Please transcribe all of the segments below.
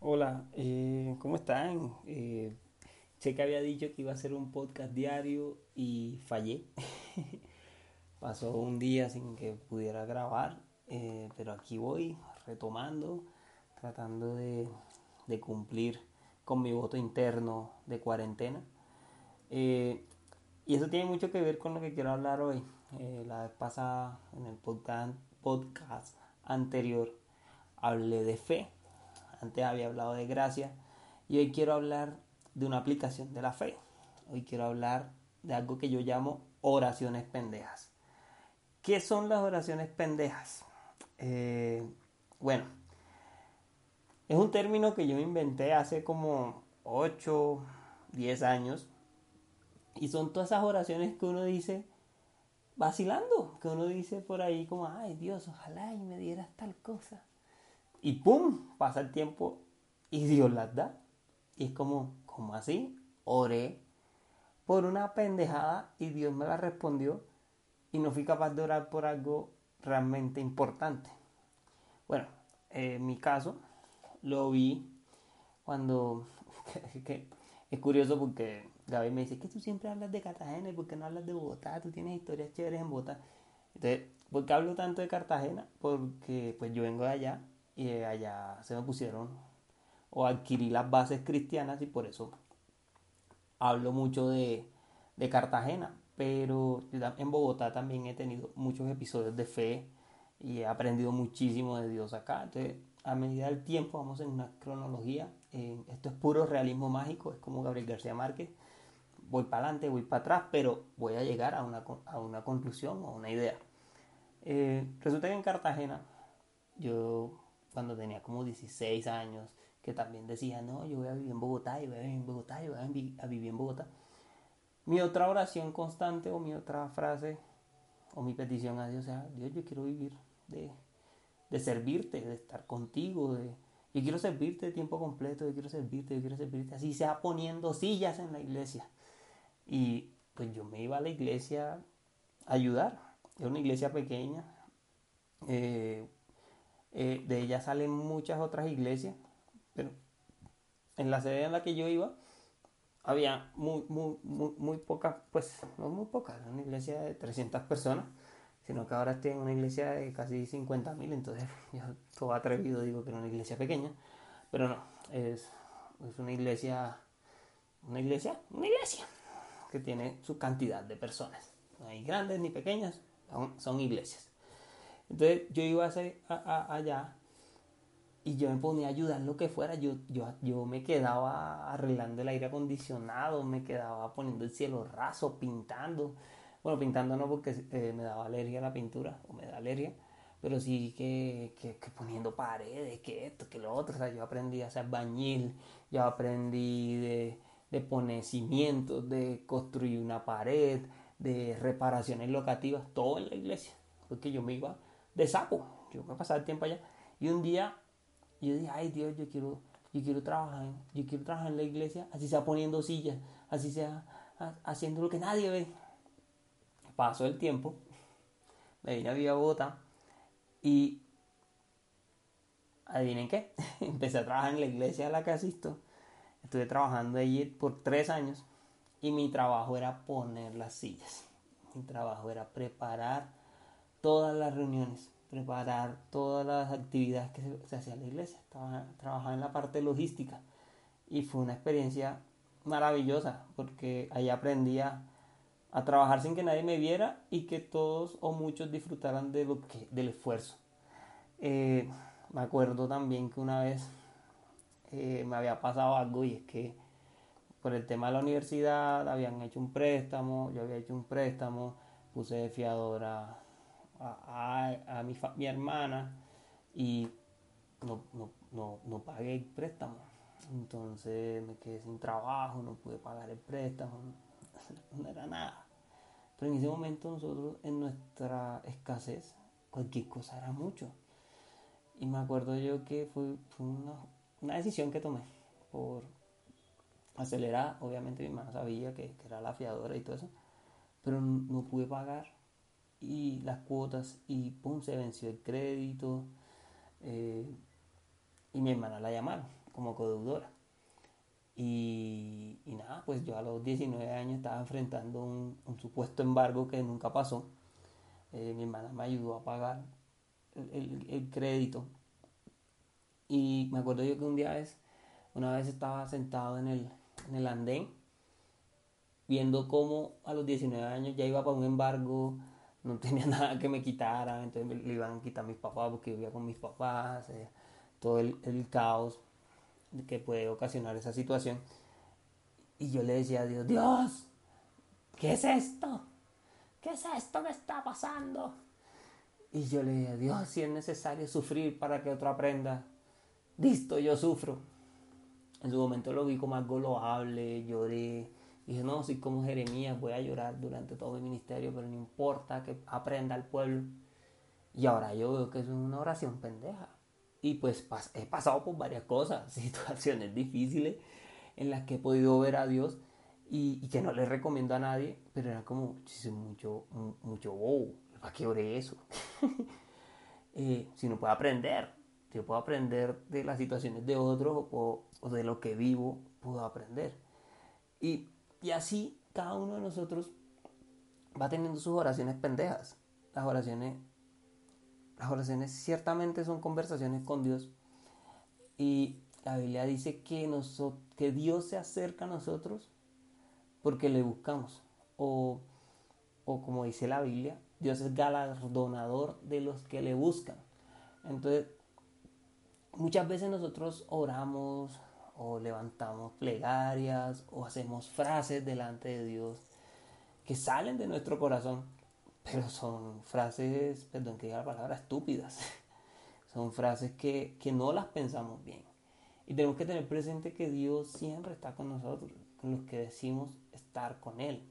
Hola, eh, ¿cómo están? Eh, sé que había dicho que iba a hacer un podcast diario y fallé. Pasó un día sin que pudiera grabar, eh, pero aquí voy retomando, tratando de, cumplir con mi voto interno de cuarentena. y eso tiene mucho que ver con lo que quiero hablar hoy. la vez pasada en el podcast, podcast anterior hablé de fe, antes había hablado de gracia y hoy quiero hablar de una aplicación de la fe. Hoy quiero hablar de algo que yo llamo oraciones pendejas. ¿Qué son las oraciones pendejas? Eh, bueno, es un término que yo inventé hace como 8, 10 años. Y son todas esas oraciones que uno dice vacilando, que uno dice por ahí como, ay Dios, ojalá y me dieras tal cosa. Y ¡pum! Pasa el tiempo y Dios las da. Y es como, como así? Oré por una pendejada y Dios me la respondió y no fui capaz de orar por algo realmente importante. Bueno, en mi caso lo vi cuando... es curioso porque Gaby me dice que tú siempre hablas de Cartagena y por qué no hablas de Bogotá, tú tienes historias chéveres en Bogotá. Entonces, ¿por qué hablo tanto de Cartagena? Porque pues yo vengo de allá y allá se me pusieron o adquirí las bases cristianas y por eso hablo mucho de, Cartagena. Pero en Bogotá también he tenido muchos episodios de fe y he aprendido muchísimo de Dios acá. Entonces, a medida del tiempo, vamos en una cronología. Esto es puro realismo mágico, es como Gabriel García Márquez. Voy para adelante, voy para atrás, pero voy a llegar a una, a una conclusión o una idea. Eh, resulta que en Cartagena yo cuando tenía como 16 años, que también decía, no, yo voy a vivir en Bogotá, yo voy a vivir en Bogotá, yo voy a, vivir en Bogotá. Mi otra oración constante o mi otra frase o mi petición a Dios, sea, Dios, yo quiero vivir de, de servirte, de estar contigo, de, yo quiero servirte de tiempo completo, yo quiero servirte, yo quiero servirte, así sea poniendo sillas en la iglesia. Y pues yo me iba a la iglesia a ayudar, era una iglesia pequeña, eh, eh, de ella salen muchas otras iglesias, pero en la sede en la que yo iba había muy, muy, muy, muy pocas, pues no muy pocas, una iglesia de 300 personas, sino que ahora estoy en una iglesia de casi 50 mil, entonces yo todo atrevido digo que era una iglesia pequeña, pero no, es, es una iglesia, una iglesia, una iglesia que tiene su cantidad de personas, no hay grandes ni pequeñas, son iglesias. Entonces yo iba a allá y yo me ponía a ayudar lo que fuera. Yo, yo, yo me quedaba arreglando el aire acondicionado, me quedaba poniendo el cielo raso, pintando. Bueno, pintando no porque eh, me daba alergia a la pintura, o me da alergia, pero sí que, que, poniendo paredes, que esto, que lo otro. O sea, yo aprendí a hacer bañil, yo aprendí de, de poner cimientos, de construir una pared, de reparaciones locativas, todo en la iglesia. Porque yo me iba de sapo. Yo voy a pasar el tiempo allá. Y un día yo dije, ay Dios, yo quiero, yo quiero trabajar, yo quiero trabajar en la iglesia, así sea poniendo sillas, así sea haciendo lo que nadie ve. Pasó el tiempo, me vine a Villa Bogotá y adivinen qué, empecé a trabajar en la iglesia a la que asisto. Estuve trabajando allí por tres años y mi trabajo era poner las sillas. Mi trabajo era preparar todas las reuniones, preparar todas las actividades que se, hacían en la iglesia. Estaba, trabajaba en la parte logística y fue una experiencia maravillosa porque ahí aprendía a trabajar sin que nadie me viera y que todos o muchos disfrutaran de lo que, del esfuerzo. Eh, me acuerdo también que una vez eh, me había pasado algo y es que por el tema de la universidad habían hecho un préstamo, yo había hecho un préstamo, puse de fiadora a, mi, mi, hermana y pagué el préstamo. Entonces me quedé sin trabajo, no pude pagar el préstamo, no era nada. Pero en ese momento nosotros, en nuestra escasez, cualquier cosa era mucho. Y me acuerdo yo que fue, una, decisión que tomé por acelerar. Obviamente mi mamá sabía que, era la fiadora y todo eso, pero no, pude pagar y las cuotas y pum, se venció el crédito. Eh, y mi hermana la llamaron como codeudora. Y, nada, pues yo a los 19 años estaba enfrentando un, supuesto embargo que nunca pasó. Eh, mi hermana me ayudó a pagar el, crédito. Y me acuerdo yo que un día es, una vez estaba sentado en el, en el andén, viendo cómo a los 19 años ya iba para un embargo, no tenía nada que me quitara, entonces me, le iban a quitar mis papás porque vivía con mis papás, eh, todo el, el caos que puede ocasionar esa situación. Y yo le decía a Dios, Dios, ¿qué es esto? ¿Qué es esto que está pasando? Y yo le dije, Dios, si es necesario sufrir para que otro aprenda, listo, yo sufro. En su momento lo vi como algo loable, lloré. Dije, no, soy como Jeremías, voy a llorar durante todo mi ministerio, pero no importa que aprenda el pueblo. Y ahora yo veo que es una oración pendeja. Y pues he pasado por varias cosas, situaciones difíciles en las que he podido ver a Dios y, que no le recomiendo a nadie, pero era como mucho, mucho wow, ¿para qué oré eso? eh, si no puedo aprender, si puedo aprender de las situaciones de otros o, de lo que vivo, puedo aprender. Y, y así cada uno de nosotros va teniendo sus oraciones pendejas, las oraciones las oraciones ciertamente son conversaciones con Dios. Y la Biblia dice que, que Dios se acerca a nosotros porque le buscamos. O, o como dice la Biblia, Dios es galardonador de los que le buscan. Entonces, muchas veces nosotros oramos o levantamos plegarias o hacemos frases delante de Dios que salen de nuestro corazón pero son frases, perdón que diga la palabra, estúpidas. Son frases que, no las pensamos bien. Y tenemos que tener presente que Dios siempre está con nosotros, con los que decimos estar con Él.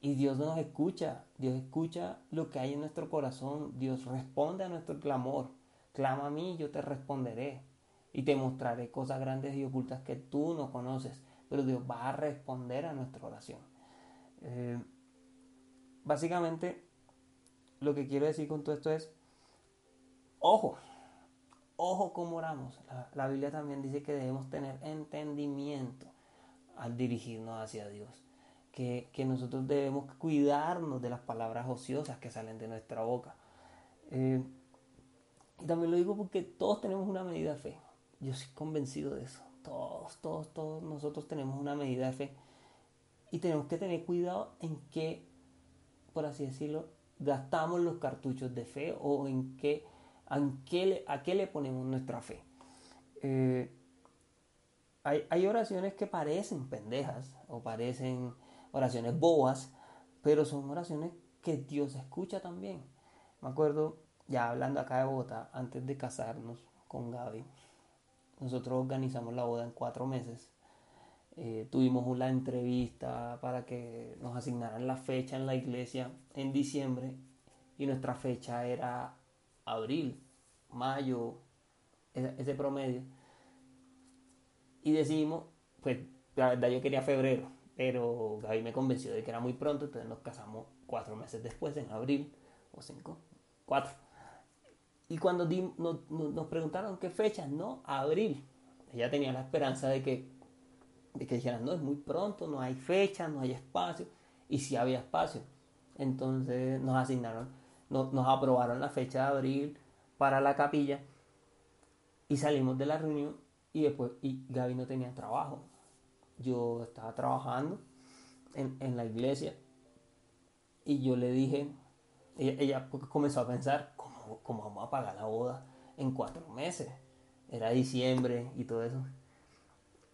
Y Dios nos escucha, Dios escucha lo que hay en nuestro corazón, Dios responde a nuestro clamor. Clama a mí, yo te responderé. Y te mostraré cosas grandes y ocultas que tú no conoces. Pero Dios va a responder a nuestra oración. Eh, básicamente lo que quiero decir con todo esto es, ojo, ojo cómo oramos. La, Biblia también dice que debemos tener entendimiento al dirigirnos hacia Dios. Que, nosotros debemos cuidarnos de las palabras ociosas que salen de nuestra boca. Eh, y también lo digo porque todos tenemos una medida de fe. Yo soy convencido de eso. Todos, todos, todos nosotros tenemos una medida de fe. Y tenemos que tener cuidado en qué por así decirlo, gastamos los cartuchos de fe o en qué, en qué a qué le ponemos nuestra fe. Eh, hay, oraciones que parecen pendejas o parecen oraciones bobas, pero son oraciones que Dios escucha también. Me acuerdo, ya hablando acá de Bogotá, antes de casarnos con Gaby, nosotros organizamos la boda en cuatro meses eh, tuvimos una entrevista para que nos asignaran la fecha en la iglesia en diciembre y nuestra fecha era abril, mayo, ese, promedio. Y decidimos, pues la verdad yo quería febrero, pero Gaby me convenció de que era muy pronto, entonces nos casamos cuatro meses después, en abril, o cinco, cuatro. Y cuando nos preguntaron qué fecha, no, abril. Ella tenía la esperanza de que de que dijeran, no, es muy pronto, no hay fecha, no hay espacio, y si había espacio. Entonces nos asignaron, nos, nos aprobaron la fecha de abril para la capilla y salimos de la reunión y después, y Gaby no tenía trabajo. Yo estaba trabajando en, en la iglesia y yo le dije, ella, ella comenzó a pensar, ¿cómo, ¿cómo vamos a pagar la boda en cuatro meses? Era diciembre y todo eso.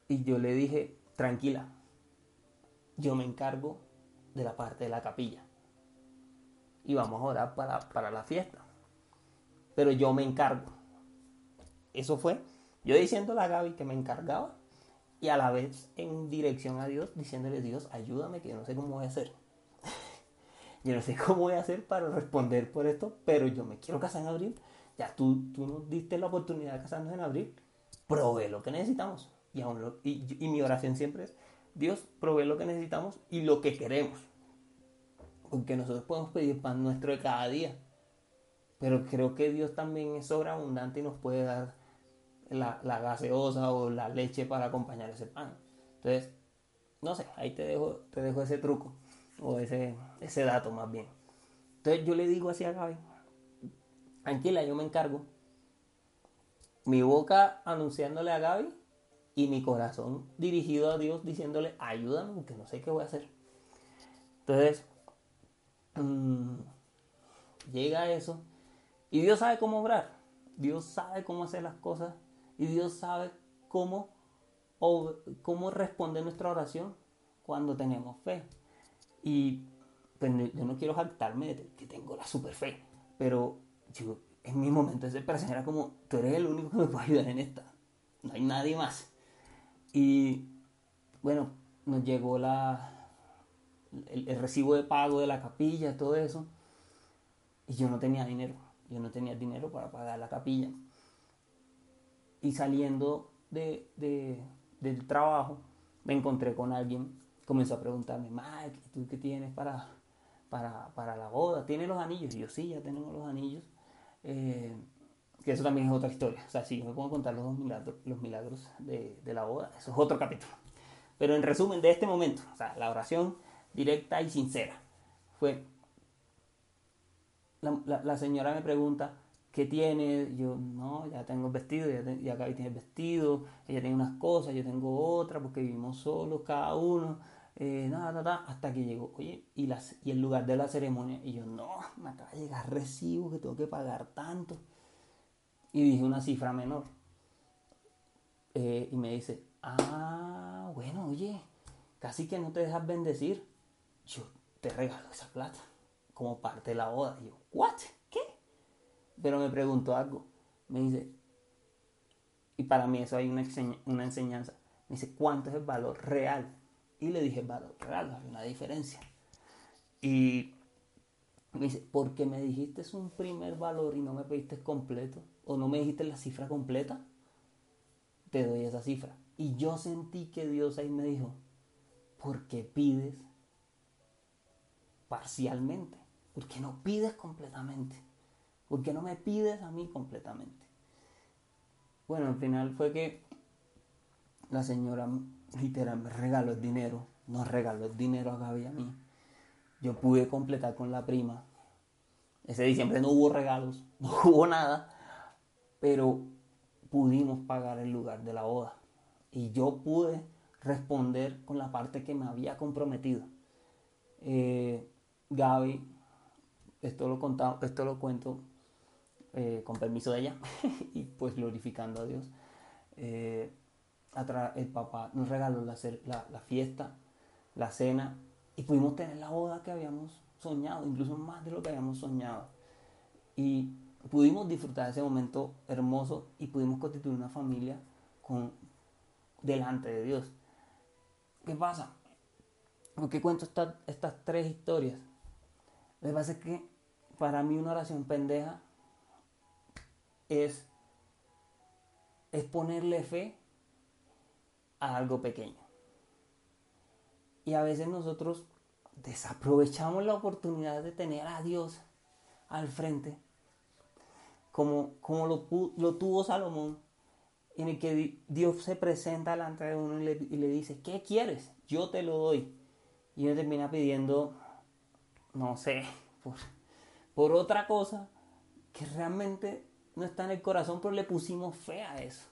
Y yo le dije, tranquila, yo me encargo de la parte de la capilla. Y vamos a orar para, la fiesta. Pero yo me encargo. Eso fue Yo diciéndole a Gaby que me encargaba y a la vez en dirección a Dios, diciéndole, Dios, ayúdame, que yo no sé cómo voy a hacer. Yo no sé cómo voy a hacer para responder por esto, pero yo me quiero casar en abril. Ya tú, tú nos diste la oportunidad de casarnos en abril. Provee lo que necesitamos. Y, aún y, y mi oración siempre es, Dios provee lo que necesitamos y lo que queremos. Porque nosotros podemos pedir pan nuestro de cada día. Pero creo que Dios también es sobreabundante y nos puede dar la, gaseosa o la leche para acompañar ese pan. Entonces, no sé, ahí te dejo, te dejo ese truco o ese, ese dato más bien. Entonces yo le digo así a Gaby, tranquila, yo me encargo. Mi boca anunciándole a Gaby y mi corazón dirigido a Dios diciéndole, ayúdame porque no sé qué voy a hacer. Entonces, mm, llega eso y Dios sabe cómo obrar, Dios sabe cómo hacer las cosas y Dios sabe cómo, cómo responder nuestra oración cuando tenemos fe. Y pues, yo no quiero jactarme de que tengo la super fe, pero en mi momento de separación era como, tú eres el único que me puede ayudar en esta, no hay nadie más. Y bueno, nos llegó la, el, el recibo de pago de la capilla, todo eso, y yo no tenía dinero, yo no tenía dinero para pagar la capilla. Y saliendo de, del trabajo, me encontré con alguien, comenzó a preguntarme, Mike, ¿tú qué tienes para, para, la boda? ¿Tienes los anillos? Y yo, sí, ya tenemos los anillos. Eh, que eso también es otra historia. O sea, sí, me puedo contar los milagros, los milagros de, la boda, eso es otro capítulo. Pero en resumen de este momento, o sea, la oración directa y sincera fue, la señora me pregunta, ¿qué tienes? Yo, no, ya tengo vestido, ya, ya Gaby tiene vestido, ella tiene unas cosas, yo tengo otras, porque vivimos solos cada uno, eh, nada, hasta que llegó, oye, y, el lugar de la ceremonia, y yo, no, me acaba de llegar recibo que tengo que pagar tanto. Y dije una cifra menor. Eh, y me dice, ah, bueno, oye, casi que no te dejas bendecir. Yo te regalo esa plata como parte de la boda. Y yo, ¿what? Pero me preguntó algo. Me dice, y para mí eso hay una enseñanza. Me dice, ¿cuánto es el valor real? Y le dije, valor real, hay una diferencia. Y me dice, porque me dijiste un primer valor y no me pediste completo, o no me dijiste la cifra completa, te doy esa cifra. Y yo sentí que Dios ahí me dijo, ¿por qué pides parcialmente? ¿Por qué no pides completamente? ¿Por qué no me pides a mí completamente? Bueno, al final fue que la señora literal me regaló el dinero, nos regaló el dinero a Gaby y a mí. Yo pude completar con la prima. Ese diciembre no hubo regalos, no hubo nada, pero pudimos pagar el lugar de la boda. Y yo pude responder con la parte que me había comprometido. Eh, Gaby, esto lo, contado, esto lo cuento eh, con permiso de ella, y pues glorificando a Dios. Eh, el papá nos regaló la, fiesta, la cena, y pudimos tener la boda que habíamos soñado, incluso más de lo que habíamos soñado. Y pudimos disfrutar ese momento hermoso y pudimos constituir una familia con, delante de Dios. ¿Qué pasa? ¿Por qué cuento estas tres historias? Lo que pasa es que para mí una oración pendeja es, es ponerle fe a algo pequeño. Y a veces nosotros desaprovechamos la oportunidad de tener a Dios al frente, como, como lo, lo, tuvo Salomón, en el que Dios se presenta delante de uno y le, dice, ¿qué quieres? Yo te lo doy. Y uno termina pidiendo, no sé, por, por otra cosa que realmente no está en el corazón, pero le pusimos fe a eso.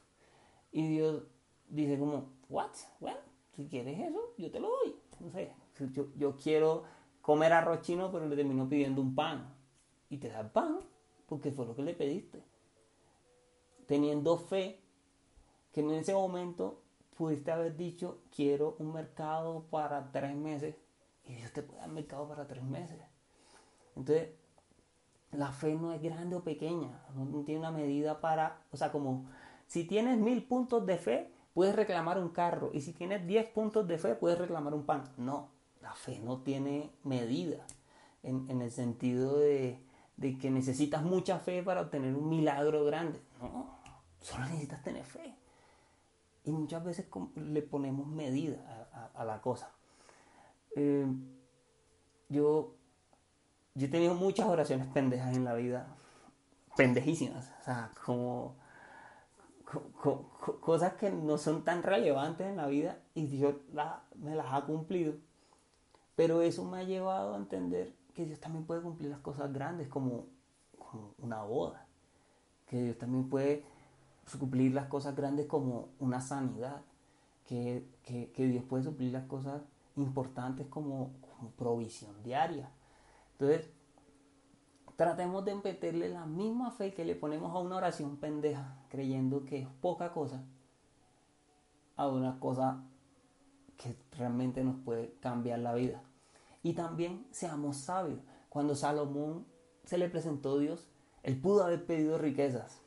Y Dios dice como, what? Bueno, si quieres eso, yo te lo doy. No sé, yo, yo quiero comer arroz chino, pero le termino pidiendo un pan. Y te da el pan, porque fue lo que le pediste. Teniendo fe, que en ese momento pudiste haber dicho, quiero un mercado para tres meses. Y Dios te puede dar mercado para tres meses. Entonces, la fe no es grande o pequeña, no, tiene una medida para, o sea, como Si tienes mil puntos de fe, puedes reclamar un carro. Y si tienes 10 puntos de fe, puedes reclamar un pan. No, la fe no tiene medida. En, el sentido de, de, que necesitas mucha fe para obtener un milagro grande. No, solo necesitas tener fe. Y muchas veces le ponemos medida a, la cosa. Eh, yo, yo he tenido muchas oraciones pendejas en la vida. Pendejísimas. O sea, como cosas que no son tan relevantes en la vida y Dios me las ha cumplido. Pero eso me ha llevado a entender que Dios también puede cumplir las cosas grandes como, una boda. Que Dios también puede cumplir las cosas grandes como una sanidad. Que, Dios puede suplir las cosas importantes como, como provisión diaria. Entonces, Tratemos de meterle la misma fe que le ponemos a una oración pendeja, creyendo que es poca cosa, a una cosa que realmente nos puede cambiar la vida. Y también seamos sabios. Cuando Salomón se le presentó a Dios, él pudo haber pedido riquezas,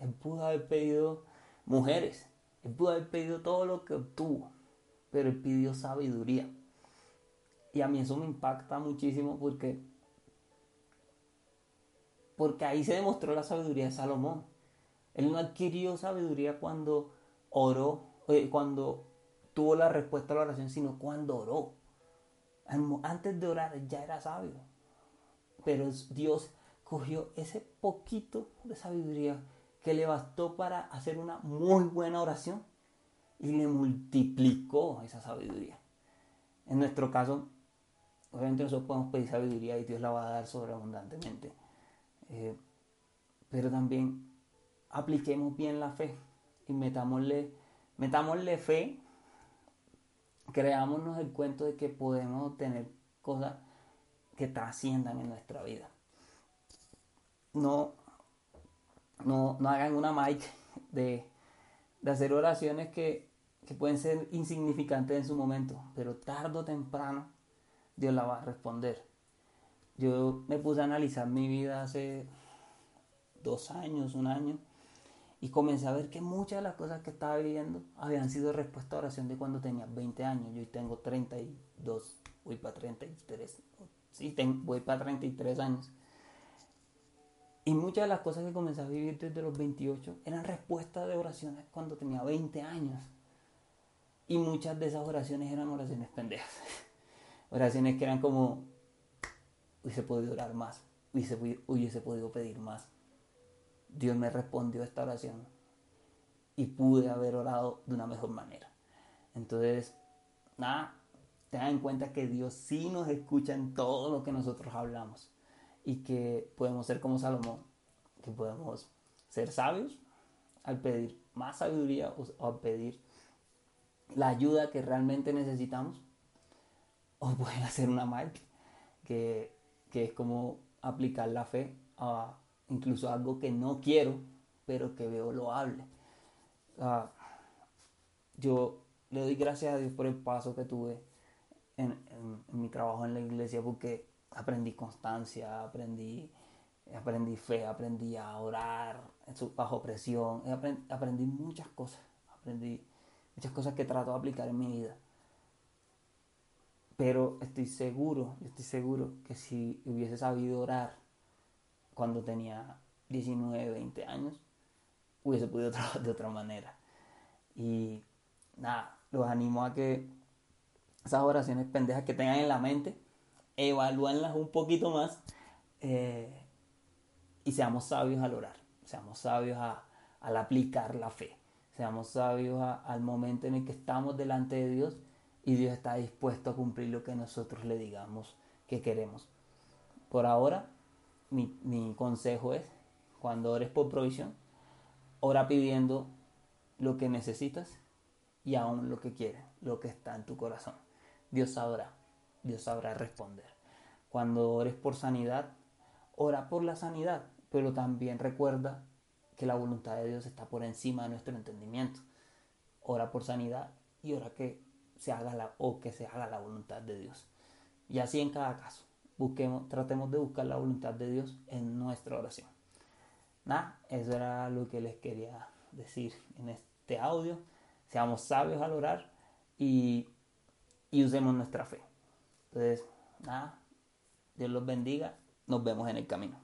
él pudo haber pedido mujeres, él pudo haber pedido todo lo que obtuvo, pero él pidió sabiduría. Y a mí eso me impacta muchísimo porque porque ahí se demostró la sabiduría de Salomón. Él no adquirió sabiduría cuando oró, eh, cuando tuvo la respuesta a la oración, sino cuando oró. Antes de orar ya era sabio. Pero Dios cogió ese poquito de sabiduría que le bastó para hacer una muy buena oración y le multiplicó esa sabiduría. En nuestro caso, obviamente nosotros podemos pedir sabiduría y Dios la va a dar sobreabundantemente. Eh, pero también apliquemos bien la fe y metámosle, metámosle fe, creámonos el cuento de que podemos tener cosas que trasciendan en nuestra vida. No, no, no hagan una mic de, de hacer oraciones que, que pueden ser insignificantes en su momento, pero tarde o temprano Dios la va a responder. Yo me puse a analizar mi vida hace dos años, un año, y comencé a ver que muchas de las cosas que estaba viviendo habían sido respuesta a oración de cuando tenía 20 años. Yo hoy tengo 32, voy para 33, sí, tengo, voy para 33 años. Y muchas de las cosas que comencé a vivir desde los 28 eran respuestas de oraciones cuando tenía 20 años. Y muchas de esas oraciones eran oraciones pendejas. oraciones que eran como, hubiese podido orar más, hubiese, hubiese podido pedir más. Dios me respondió esta oración y pude haber orado de una mejor manera. Entonces, nada, tengan en cuenta que Dios sí nos escucha en todo lo que nosotros hablamos y que podemos ser como Salomón, que podemos ser sabios al pedir más sabiduría o al pedir la ayuda que realmente necesitamos o pueden hacer una marca que que es como aplicar la fe a incluso algo que no quiero, pero que veo loable. Uh, yo le doy gracias a Dios por el paso que tuve en, mi trabajo en la iglesia porque aprendí constancia, aprendí, aprendí fe, aprendí a orar bajo presión, aprendí muchas cosas, aprendí muchas cosas que trato de aplicar en mi vida. Pero estoy seguro, estoy seguro que si hubiese sabido orar cuando tenía 19, 20 años, hubiese podido trabajar de otra manera. Y nada, los animo a que esas oraciones pendejas que tengan en la mente, evalúenlas un poquito más eh, y seamos sabios al orar, seamos sabios al aplicar la fe, seamos sabios al momento en el que estamos delante de Dios y Dios está dispuesto a cumplir lo que nosotros le digamos que queremos. Por ahora, mi, consejo es, cuando ores por provisión, ora pidiendo lo que necesitas y aún lo que quieres, lo que está en tu corazón. Dios sabrá, Dios sabrá responder. Cuando ores por sanidad, ora por la sanidad, pero también recuerda que la voluntad de Dios está por encima de nuestro entendimiento. Ora por sanidad y ora que se haga la, o que se haga la voluntad de Dios. Y así en cada caso. Busquemos, tratemos de buscar la voluntad de Dios en nuestra oración. Nada, eso era lo que les quería decir en este audio. Seamos sabios al orar y, y usemos nuestra fe. Entonces, nada, Dios los bendiga. Nos vemos en el camino.